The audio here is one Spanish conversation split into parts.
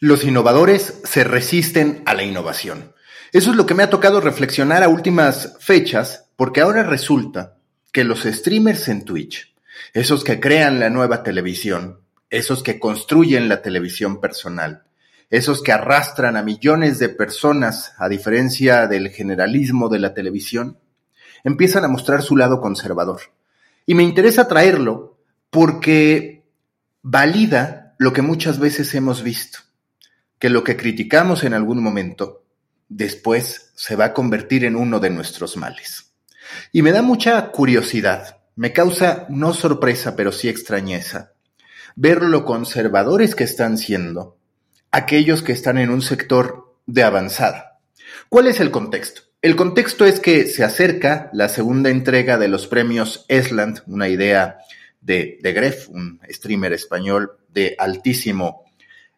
Los innovadores se resisten a la innovación. Eso es lo que me ha tocado reflexionar a últimas fechas, porque ahora resulta que los streamers en Twitch, esos que crean la nueva televisión, esos que construyen la televisión personal, esos que arrastran a millones de personas, a diferencia del generalismo de la televisión, empiezan a mostrar su lado conservador. Y me interesa traerlo porque valida lo que muchas veces hemos visto que lo que criticamos en algún momento, después se va a convertir en uno de nuestros males. Y me da mucha curiosidad, me causa no sorpresa, pero sí extrañeza, ver lo conservadores que están siendo aquellos que están en un sector de avanzada. ¿Cuál es el contexto? El contexto es que se acerca la segunda entrega de los premios Esland, una idea de, de Gref, un streamer español de altísimo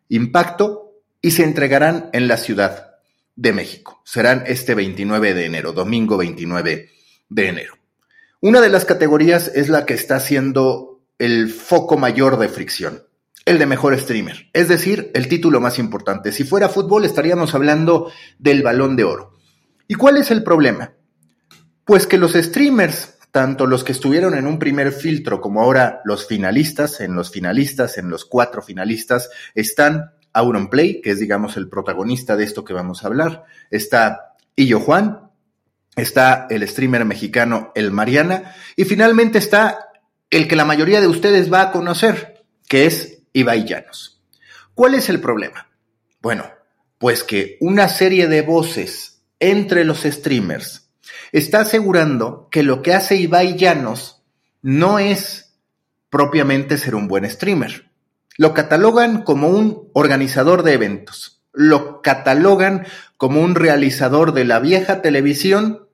impacto, y se entregarán en la Ciudad de México. Serán este 29 de enero, domingo 29 de enero. Una de las categorías es la que está siendo el foco mayor de fricción, el de mejor streamer, es decir, el título más importante. Si fuera fútbol estaríamos hablando del balón de oro. ¿Y cuál es el problema? Pues que los streamers, tanto los que estuvieron en un primer filtro como ahora los finalistas, en los finalistas, en los cuatro finalistas, están Auronplay, que es, digamos, el protagonista de esto que vamos a hablar. Está Illo Juan, está el streamer mexicano El Mariana, y finalmente está el que la mayoría de ustedes va a conocer, que es Ibai Llanos. ¿Cuál es el problema? Bueno, pues que una serie de voces entre los streamers está asegurando que lo que hace Ibai Llanos no es propiamente ser un buen streamer. Lo catalogan como un organizador de eventos. Lo catalogan como un realizador de la vieja televisión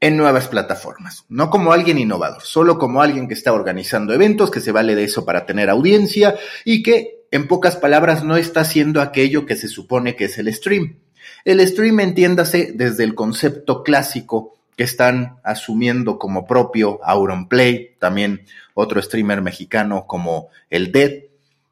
en nuevas plataformas. No como alguien innovador, solo como alguien que está organizando eventos, que se vale de eso para tener audiencia y que, en pocas palabras, no está haciendo aquello que se supone que es el stream. El stream entiéndase desde el concepto clásico que están asumiendo como propio Auronplay, también otro streamer mexicano como el Dead,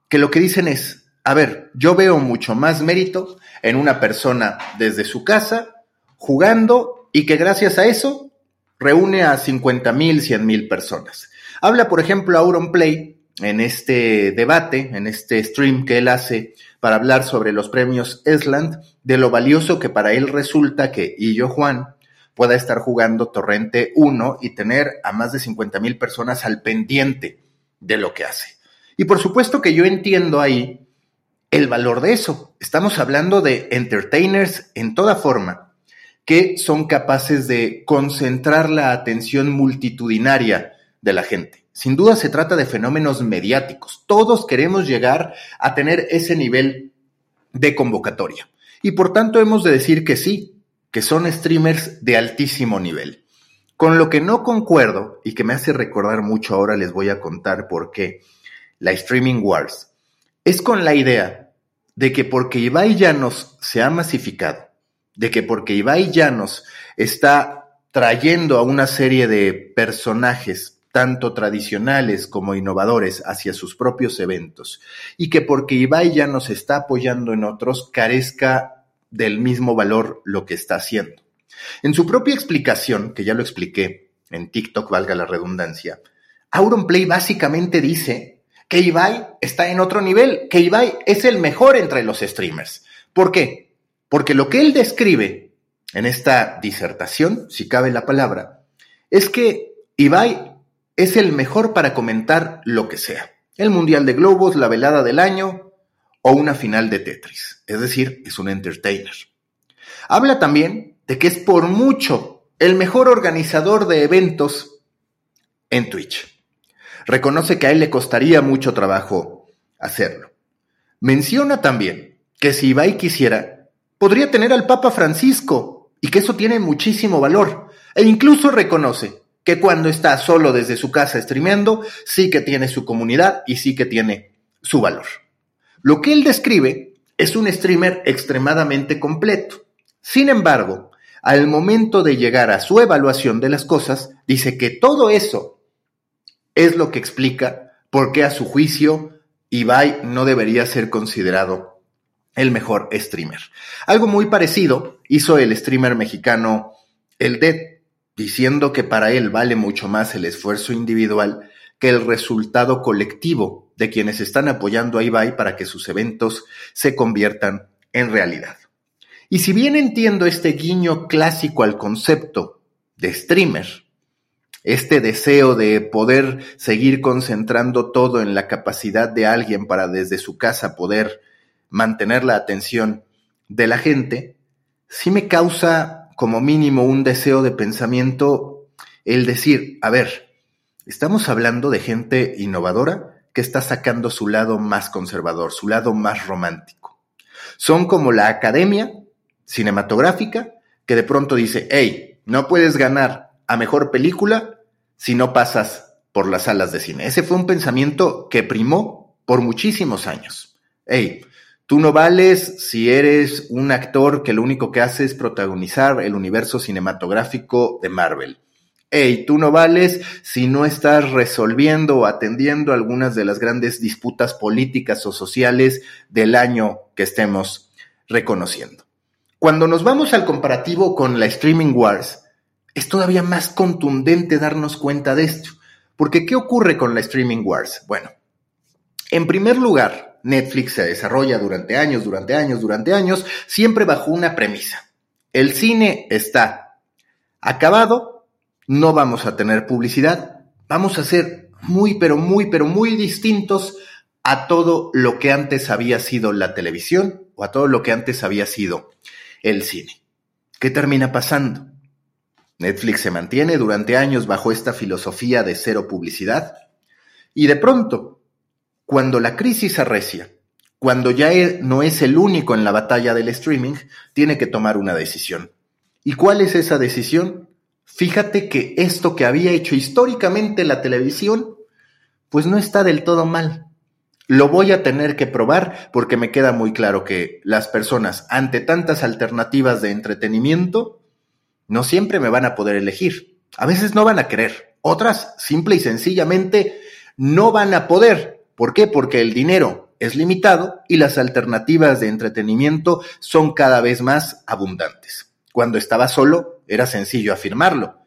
que lo que dicen es, a ver, yo veo mucho más mérito en una persona desde su casa jugando y que gracias a eso reúne a 50 mil, 100 mil personas. Habla, por ejemplo, Auron Play en este debate, en este stream que él hace para hablar sobre los premios Esland, de lo valioso que para él resulta que yo, Juan pueda estar jugando Torrente 1 y tener a más de 50 mil personas al pendiente de lo que hace. Y por supuesto que yo entiendo ahí el valor de eso. Estamos hablando de entertainers en toda forma que son capaces de concentrar la atención multitudinaria de la gente. Sin duda se trata de fenómenos mediáticos. Todos queremos llegar a tener ese nivel de convocatoria. Y por tanto hemos de decir que sí, que son streamers de altísimo nivel. Con lo que no concuerdo y que me hace recordar mucho ahora les voy a contar por qué la Streaming Wars, es con la idea de que porque Ibai Llanos se ha masificado, de que porque Ibai Llanos está trayendo a una serie de personajes tanto tradicionales como innovadores hacia sus propios eventos y que porque Ibai Llanos está apoyando en otros carezca del mismo valor lo que está haciendo. En su propia explicación, que ya lo expliqué en TikTok, valga la redundancia, Auronplay básicamente dice que está en otro nivel, que Ibai es el mejor entre los streamers. ¿Por qué? Porque lo que él describe en esta disertación, si cabe la palabra, es que Ibai es el mejor para comentar lo que sea. El Mundial de Globos, la velada del año o una final de Tetris. Es decir, es un entertainer. Habla también de que es por mucho el mejor organizador de eventos en Twitch. Reconoce que a él le costaría mucho trabajo hacerlo. Menciona también que si Ibai quisiera, podría tener al Papa Francisco y que eso tiene muchísimo valor. E incluso reconoce que cuando está solo desde su casa streameando, sí que tiene su comunidad y sí que tiene su valor. Lo que él describe es un streamer extremadamente completo. Sin embargo, al momento de llegar a su evaluación de las cosas, dice que todo eso es lo que explica por qué a su juicio Ibai no debería ser considerado el mejor streamer. Algo muy parecido hizo el streamer mexicano El Dead, diciendo que para él vale mucho más el esfuerzo individual que el resultado colectivo de quienes están apoyando a Ibai para que sus eventos se conviertan en realidad. Y si bien entiendo este guiño clásico al concepto de streamer, este deseo de poder seguir concentrando todo en la capacidad de alguien para desde su casa poder mantener la atención de la gente, sí me causa como mínimo un deseo de pensamiento el decir, a ver, estamos hablando de gente innovadora que está sacando su lado más conservador, su lado más romántico. Son como la academia cinematográfica que de pronto dice, hey, no puedes ganar a mejor película si no pasas por las salas de cine. Ese fue un pensamiento que primó por muchísimos años. Hey, tú no vales si eres un actor que lo único que hace es protagonizar el universo cinematográfico de Marvel. Hey, tú no vales si no estás resolviendo o atendiendo algunas de las grandes disputas políticas o sociales del año que estemos reconociendo. Cuando nos vamos al comparativo con la Streaming Wars, es todavía más contundente darnos cuenta de esto. Porque ¿qué ocurre con la Streaming Wars? Bueno, en primer lugar, Netflix se desarrolla durante años, durante años, durante años, siempre bajo una premisa. El cine está acabado, no vamos a tener publicidad, vamos a ser muy, pero muy, pero muy distintos a todo lo que antes había sido la televisión o a todo lo que antes había sido el cine. ¿Qué termina pasando? Netflix se mantiene durante años bajo esta filosofía de cero publicidad y de pronto, cuando la crisis arrecia, cuando ya e, no es el único en la batalla del streaming, tiene que tomar una decisión. ¿Y cuál es esa decisión? Fíjate que esto que había hecho históricamente la televisión, pues no está del todo mal. Lo voy a tener que probar porque me queda muy claro que las personas ante tantas alternativas de entretenimiento no siempre me van a poder elegir. A veces no van a querer. Otras, simple y sencillamente, no van a poder. ¿Por qué? Porque el dinero es limitado y las alternativas de entretenimiento son cada vez más abundantes. Cuando estaba solo, era sencillo afirmarlo.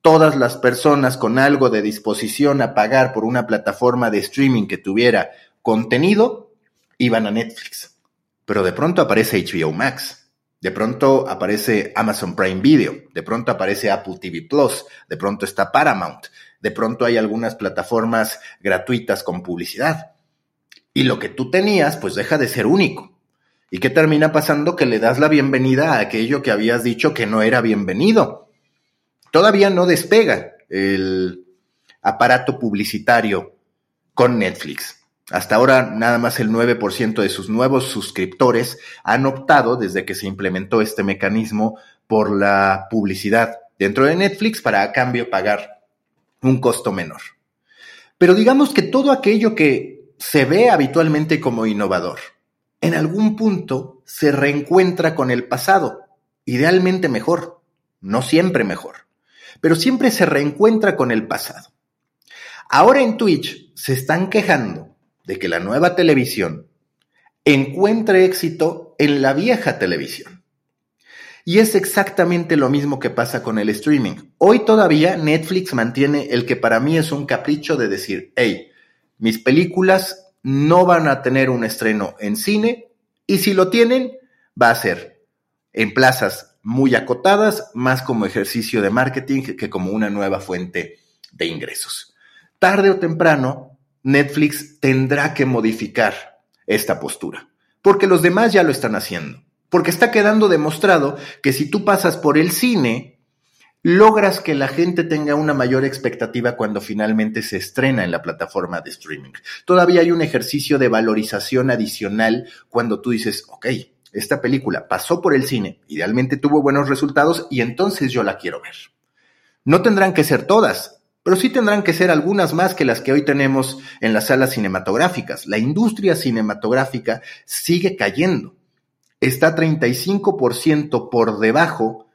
Todas las personas con algo de disposición a pagar por una plataforma de streaming que tuviera contenido, iban a Netflix. Pero de pronto aparece HBO Max, de pronto aparece Amazon Prime Video, de pronto aparece Apple TV Plus, de pronto está Paramount, de pronto hay algunas plataformas gratuitas con publicidad. Y lo que tú tenías, pues deja de ser único. ¿Y qué termina pasando? Que le das la bienvenida a aquello que habías dicho que no era bienvenido. Todavía no despega el aparato publicitario con Netflix. Hasta ahora, nada más el 9% de sus nuevos suscriptores han optado, desde que se implementó este mecanismo, por la publicidad dentro de Netflix para a cambio pagar un costo menor. Pero digamos que todo aquello que se ve habitualmente como innovador, en algún punto se reencuentra con el pasado, idealmente mejor, no siempre mejor, pero siempre se reencuentra con el pasado. Ahora en Twitch se están quejando de que la nueva televisión encuentre éxito en la vieja televisión. Y es exactamente lo mismo que pasa con el streaming. Hoy todavía Netflix mantiene el que para mí es un capricho de decir, hey, mis películas no van a tener un estreno en cine y si lo tienen, va a ser en plazas muy acotadas, más como ejercicio de marketing que como una nueva fuente de ingresos. Tarde o temprano, Netflix tendrá que modificar esta postura, porque los demás ya lo están haciendo, porque está quedando demostrado que si tú pasas por el cine, logras que la gente tenga una mayor expectativa cuando finalmente se estrena en la plataforma de streaming. Todavía hay un ejercicio de valorización adicional cuando tú dices, ok, esta película pasó por el cine, idealmente tuvo buenos resultados y entonces yo la quiero ver. No tendrán que ser todas, pero sí tendrán que ser algunas más que las que hoy tenemos en las salas cinematográficas. La industria cinematográfica sigue cayendo. Está 35% por debajo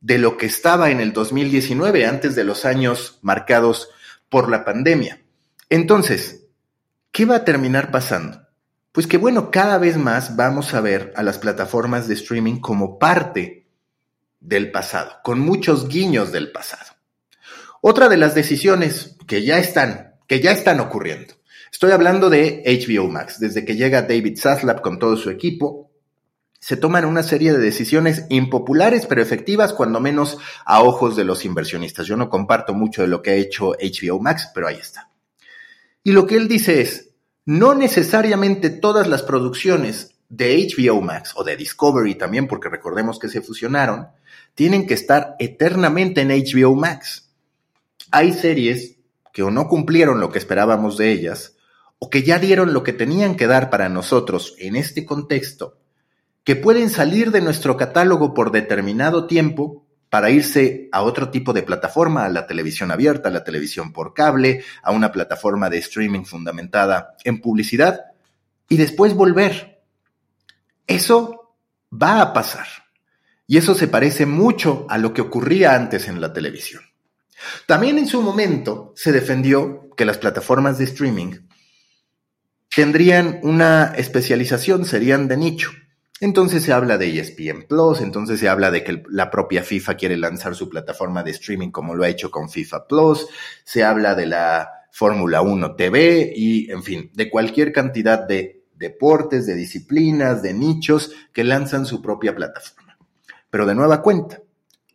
de lo que estaba en el 2019, antes de los años marcados por la pandemia. Entonces, ¿qué va a terminar pasando? Pues que bueno, cada vez más vamos a ver a las plataformas de streaming como parte del pasado, con muchos guiños del pasado. Otra de las decisiones que ya están, que ya están ocurriendo. Estoy hablando de HBO Max. Desde que llega David Zaslav con todo su equipo, se toman una serie de decisiones impopulares pero efectivas, cuando menos a ojos de los inversionistas. Yo no comparto mucho de lo que ha hecho HBO Max, pero ahí está. Y lo que él dice es, no necesariamente todas las producciones de HBO Max o de Discovery también, porque recordemos que se fusionaron, tienen que estar eternamente en HBO Max. Hay series que o no cumplieron lo que esperábamos de ellas, o que ya dieron lo que tenían que dar para nosotros en este contexto, que pueden salir de nuestro catálogo por determinado tiempo para irse a otro tipo de plataforma, a la televisión abierta, a la televisión por cable, a una plataforma de streaming fundamentada en publicidad y después volver. Eso va a pasar. Y eso se parece mucho a lo que ocurría antes en la televisión. También en su momento se defendió que las plataformas de streaming tendrían una especialización, serían de nicho. Entonces se habla de ESPN Plus, entonces se habla de que la propia FIFA quiere lanzar su plataforma de streaming como lo ha hecho con FIFA Plus, se habla de la Fórmula 1 TV y, en fin, de cualquier cantidad de deportes, de disciplinas, de nichos que lanzan su propia plataforma. Pero de nueva cuenta,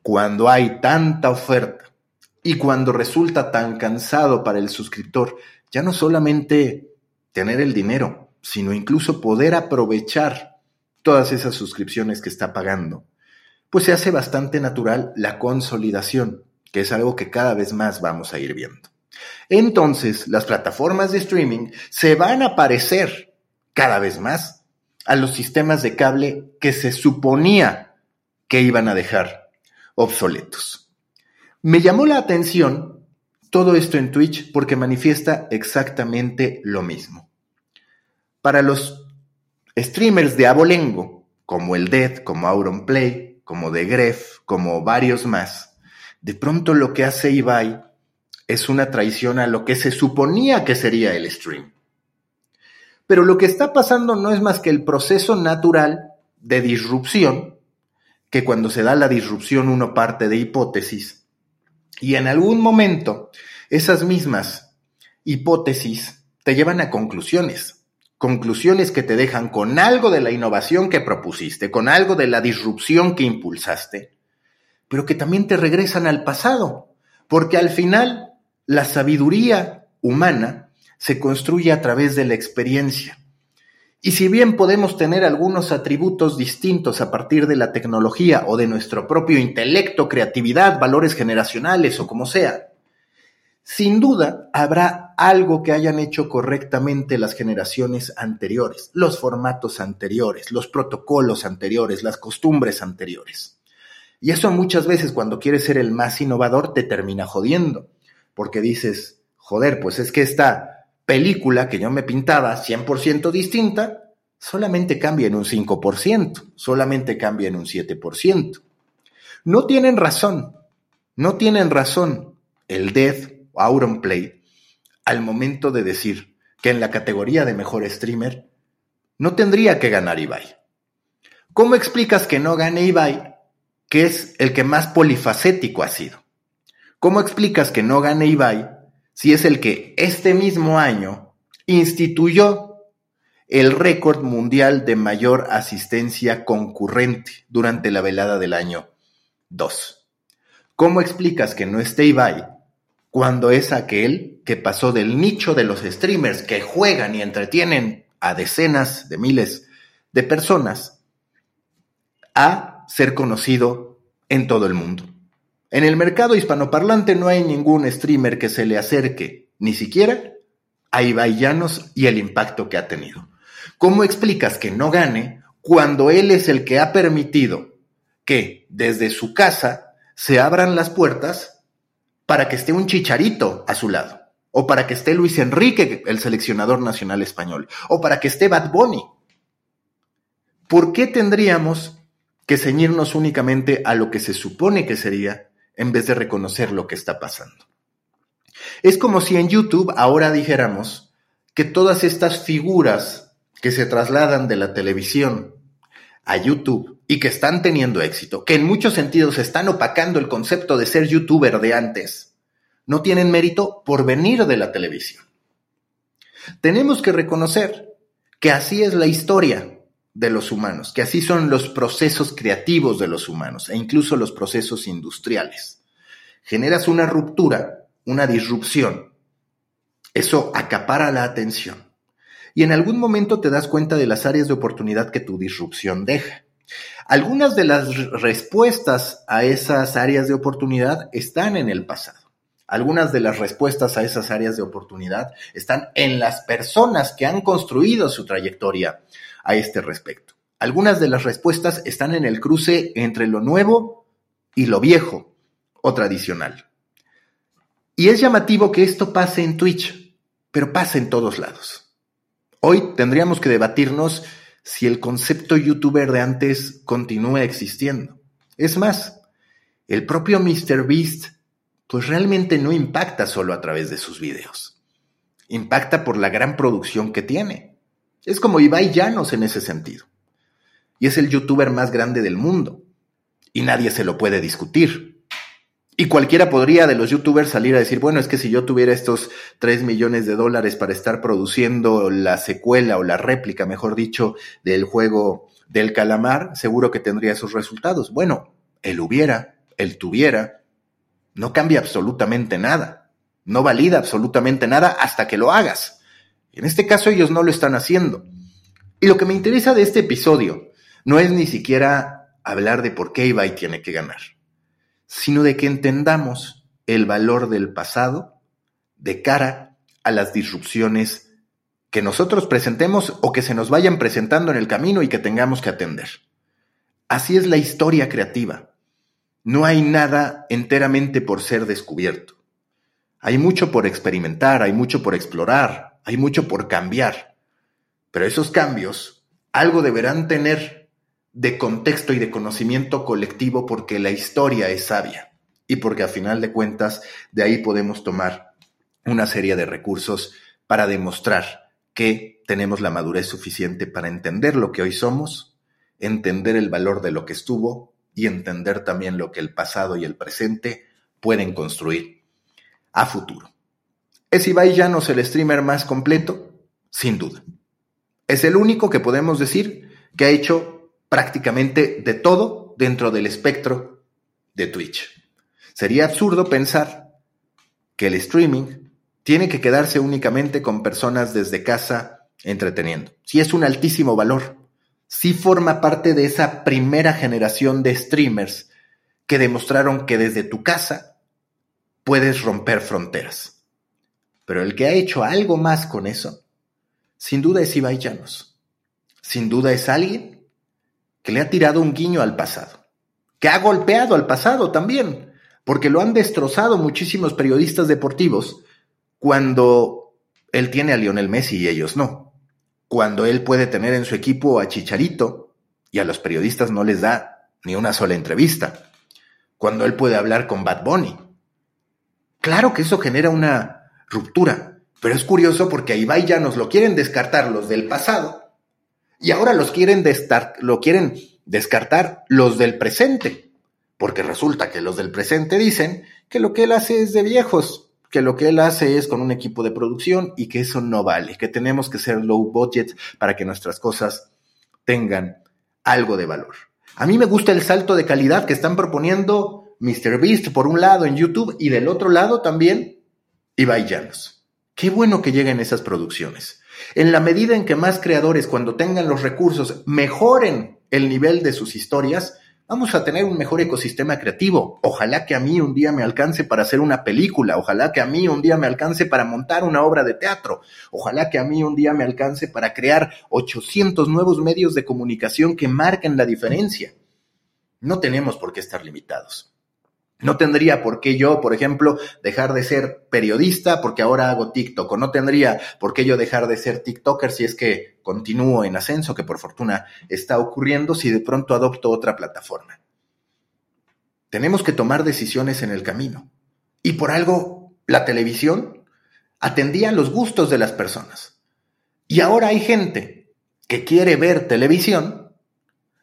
cuando hay tanta oferta y cuando resulta tan cansado para el suscriptor, ya no solamente tener el dinero, sino incluso poder aprovechar todas esas suscripciones que está pagando, pues se hace bastante natural la consolidación, que es algo que cada vez más vamos a ir viendo. Entonces, las plataformas de streaming se van a parecer cada vez más a los sistemas de cable que se suponía que iban a dejar obsoletos. Me llamó la atención todo esto en Twitch porque manifiesta exactamente lo mismo. Para los Streamers de abolengo, como el Dead, como Auronplay, como The Gref, como varios más, de pronto lo que hace Ibai es una traición a lo que se suponía que sería el stream. Pero lo que está pasando no es más que el proceso natural de disrupción, que cuando se da la disrupción uno parte de hipótesis, y en algún momento esas mismas hipótesis te llevan a conclusiones conclusiones que te dejan con algo de la innovación que propusiste, con algo de la disrupción que impulsaste, pero que también te regresan al pasado, porque al final la sabiduría humana se construye a través de la experiencia. Y si bien podemos tener algunos atributos distintos a partir de la tecnología o de nuestro propio intelecto, creatividad, valores generacionales o como sea, sin duda, habrá algo que hayan hecho correctamente las generaciones anteriores, los formatos anteriores, los protocolos anteriores, las costumbres anteriores. Y eso muchas veces cuando quieres ser el más innovador te termina jodiendo, porque dices, joder, pues es que esta película que yo me pintaba 100% distinta, solamente cambia en un 5%, solamente cambia en un 7%. No tienen razón, no tienen razón. El Death Auronplay al momento de decir que en la categoría de mejor streamer no tendría que ganar Ibai. ¿Cómo explicas que no gane Ibai, que es el que más polifacético ha sido? ¿Cómo explicas que no gane Ibai si es el que este mismo año instituyó el récord mundial de mayor asistencia concurrente durante la velada del año 2? ¿Cómo explicas que no esté Ibai cuando es aquel que pasó del nicho de los streamers que juegan y entretienen a decenas de miles de personas a ser conocido en todo el mundo. En el mercado hispanoparlante no hay ningún streamer que se le acerque, ni siquiera a Ibai Llanos y el impacto que ha tenido. ¿Cómo explicas que no gane cuando él es el que ha permitido que desde su casa se abran las puertas para que esté un chicharito a su lado, o para que esté Luis Enrique, el seleccionador nacional español, o para que esté Bad Bunny. ¿Por qué tendríamos que ceñirnos únicamente a lo que se supone que sería en vez de reconocer lo que está pasando? Es como si en YouTube ahora dijéramos que todas estas figuras que se trasladan de la televisión a YouTube y que están teniendo éxito, que en muchos sentidos están opacando el concepto de ser youtuber de antes, no tienen mérito por venir de la televisión. Tenemos que reconocer que así es la historia de los humanos, que así son los procesos creativos de los humanos e incluso los procesos industriales. Generas una ruptura, una disrupción. Eso acapara la atención. Y en algún momento te das cuenta de las áreas de oportunidad que tu disrupción deja. Algunas de las respuestas a esas áreas de oportunidad están en el pasado. Algunas de las respuestas a esas áreas de oportunidad están en las personas que han construido su trayectoria a este respecto. Algunas de las respuestas están en el cruce entre lo nuevo y lo viejo o tradicional. Y es llamativo que esto pase en Twitch, pero pasa en todos lados. Hoy tendríamos que debatirnos si el concepto youtuber de antes continúa existiendo. Es más, el propio MrBeast pues realmente no impacta solo a través de sus videos. Impacta por la gran producción que tiene. Es como Ibai Llanos en ese sentido. Y es el youtuber más grande del mundo. Y nadie se lo puede discutir. Y cualquiera podría de los youtubers salir a decir, bueno, es que si yo tuviera estos 3 millones de dólares para estar produciendo la secuela o la réplica, mejor dicho, del juego del calamar, seguro que tendría esos resultados. Bueno, él hubiera, él tuviera, no cambia absolutamente nada, no valida absolutamente nada hasta que lo hagas. En este caso ellos no lo están haciendo. Y lo que me interesa de este episodio no es ni siquiera hablar de por qué Ibai tiene que ganar, sino de que entendamos el valor del pasado de cara a las disrupciones que nosotros presentemos o que se nos vayan presentando en el camino y que tengamos que atender. Así es la historia creativa. No hay nada enteramente por ser descubierto. Hay mucho por experimentar, hay mucho por explorar, hay mucho por cambiar. Pero esos cambios algo deberán tener de contexto y de conocimiento colectivo porque la historia es sabia y porque a final de cuentas de ahí podemos tomar una serie de recursos para demostrar que tenemos la madurez suficiente para entender lo que hoy somos, entender el valor de lo que estuvo y entender también lo que el pasado y el presente pueden construir a futuro. ¿Es Ibai Llanos el streamer más completo? Sin duda. Es el único que podemos decir que ha hecho prácticamente de todo dentro del espectro de Twitch. Sería absurdo pensar que el streaming tiene que quedarse únicamente con personas desde casa entreteniendo. Si es un altísimo valor, sí forma parte de esa primera generación de streamers que demostraron que desde tu casa puedes romper fronteras. Pero el que ha hecho algo más con eso, sin duda es Ibai Llanos. Sin duda es alguien que le ha tirado un guiño al pasado, que ha golpeado al pasado también, porque lo han destrozado muchísimos periodistas deportivos cuando él tiene a Lionel Messi y ellos no cuando él puede tener en su equipo a Chicharito y a los periodistas no les da ni una sola entrevista, cuando él puede hablar con Bad Bunny. Claro que eso genera una ruptura, pero es curioso porque a Ibai ya nos lo quieren descartar los del pasado y ahora los quieren lo quieren descartar los del presente, porque resulta que los del presente dicen que lo que él hace es de viejos, que lo que él hace es con un equipo de producción y que eso no vale, que tenemos que ser low budget para que nuestras cosas tengan algo de valor. A mí me gusta el salto de calidad que están proponiendo MrBeast por un lado en YouTube y del otro lado también Ibai Llanos. Qué bueno que lleguen esas producciones. En la medida en que más creadores, cuando tengan los recursos, mejoren el nivel de sus historias, vamos a tener un mejor ecosistema creativo. Ojalá que a mí un día me alcance para hacer una película, ojalá que a mí un día me alcance para montar una obra de teatro, ojalá que a mí un día me alcance para crear 800 nuevos medios de comunicación que marquen la diferencia. No tenemos por qué estar limitados. No tendría por qué yo, por ejemplo, dejar de ser periodista porque ahora hago TikTok. O no tendría por qué yo dejar de ser TikToker si es que continúo en ascenso, que por fortuna está ocurriendo, si de pronto adopto otra plataforma. Tenemos que tomar decisiones en el camino. Y por algo, la televisión atendía los gustos de las personas. Y ahora hay gente que quiere ver televisión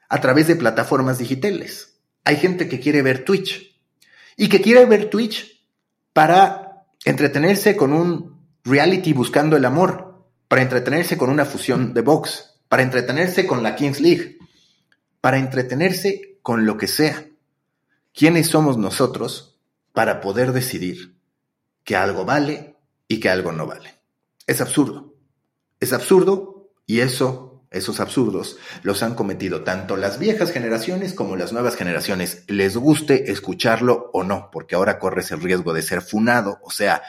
a través de plataformas digitales. Hay gente que quiere ver Twitch y que quiere ver Twitch para entretenerse con un reality buscando el amor, para entretenerse con una fusión de box, para entretenerse con la Kings League, para entretenerse con lo que sea. ¿Quiénes somos nosotros para poder decidir que algo vale y que algo no vale? Es absurdo. Es absurdo y eso, esos absurdos, los han cometido tanto las viejas generaciones como las nuevas generaciones, les guste escucharlo o no, porque ahora corres el riesgo de ser funado, o sea,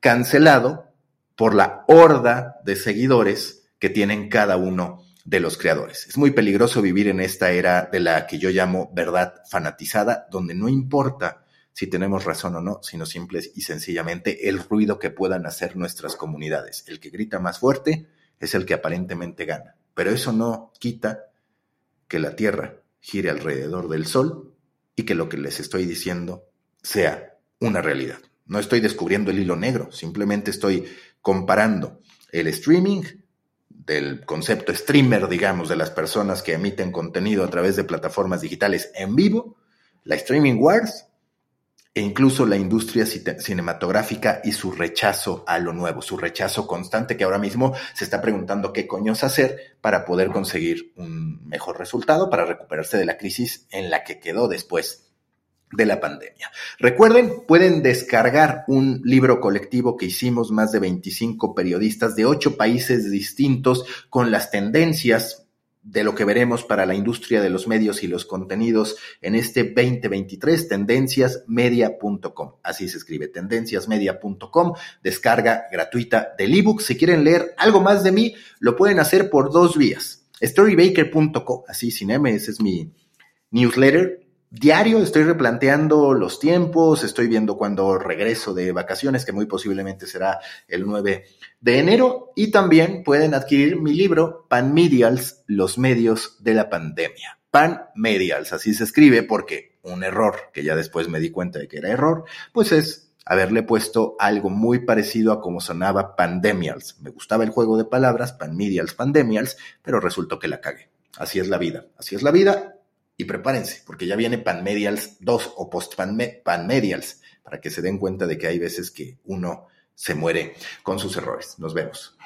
cancelado por la horda de seguidores que tienen cada uno de los creadores. Es muy peligroso vivir en esta era de la que yo llamo verdad fanatizada, donde no importa si tenemos razón o no, sino simple y sencillamente el ruido que puedan hacer nuestras comunidades. El que grita más fuerte es el que aparentemente gana. Pero eso no quita que la Tierra gire alrededor del Sol y que lo que les estoy diciendo sea una realidad. No estoy descubriendo el hilo negro, simplemente estoy comparando el streaming del concepto streamer, digamos, de las personas que emiten contenido a través de plataformas digitales en vivo, la streaming wars e incluso la industria cinematográfica y su rechazo a lo nuevo, su rechazo constante que ahora mismo se está preguntando qué coños hacer para poder conseguir un mejor resultado, para recuperarse de la crisis en la que quedó después de la pandemia. Recuerden, pueden descargar un libro colectivo que hicimos más de 25 periodistas de ocho países distintos con las tendencias de lo que veremos para la industria de los medios y los contenidos en este 2023, tendenciasmedia.com. Así se escribe, tendenciasmedia.com, descarga gratuita del ebook. Si quieren leer algo más de mí, lo pueden hacer por dos vías. Storybaker.com, así sin M, ese es mi newsletter diario estoy replanteando los tiempos, estoy viendo cuándo regreso de vacaciones, que muy posiblemente será el 9 de enero, y también pueden adquirir mi libro Pan Medials, los medios de la pandemia. Pan Medials, así se escribe porque un error, que ya después me di cuenta de que era error, pues es haberle puesto algo muy parecido a como sonaba Pandemials. Me gustaba el juego de palabras, Pan Medials, Pandemials, pero resultó que la cagué. Así es la vida, así es la vida y prepárense, porque ya viene Panmedials 2 o post Panmedials, para que se den cuenta de que hay veces que uno se muere con sus errores. Nos vemos.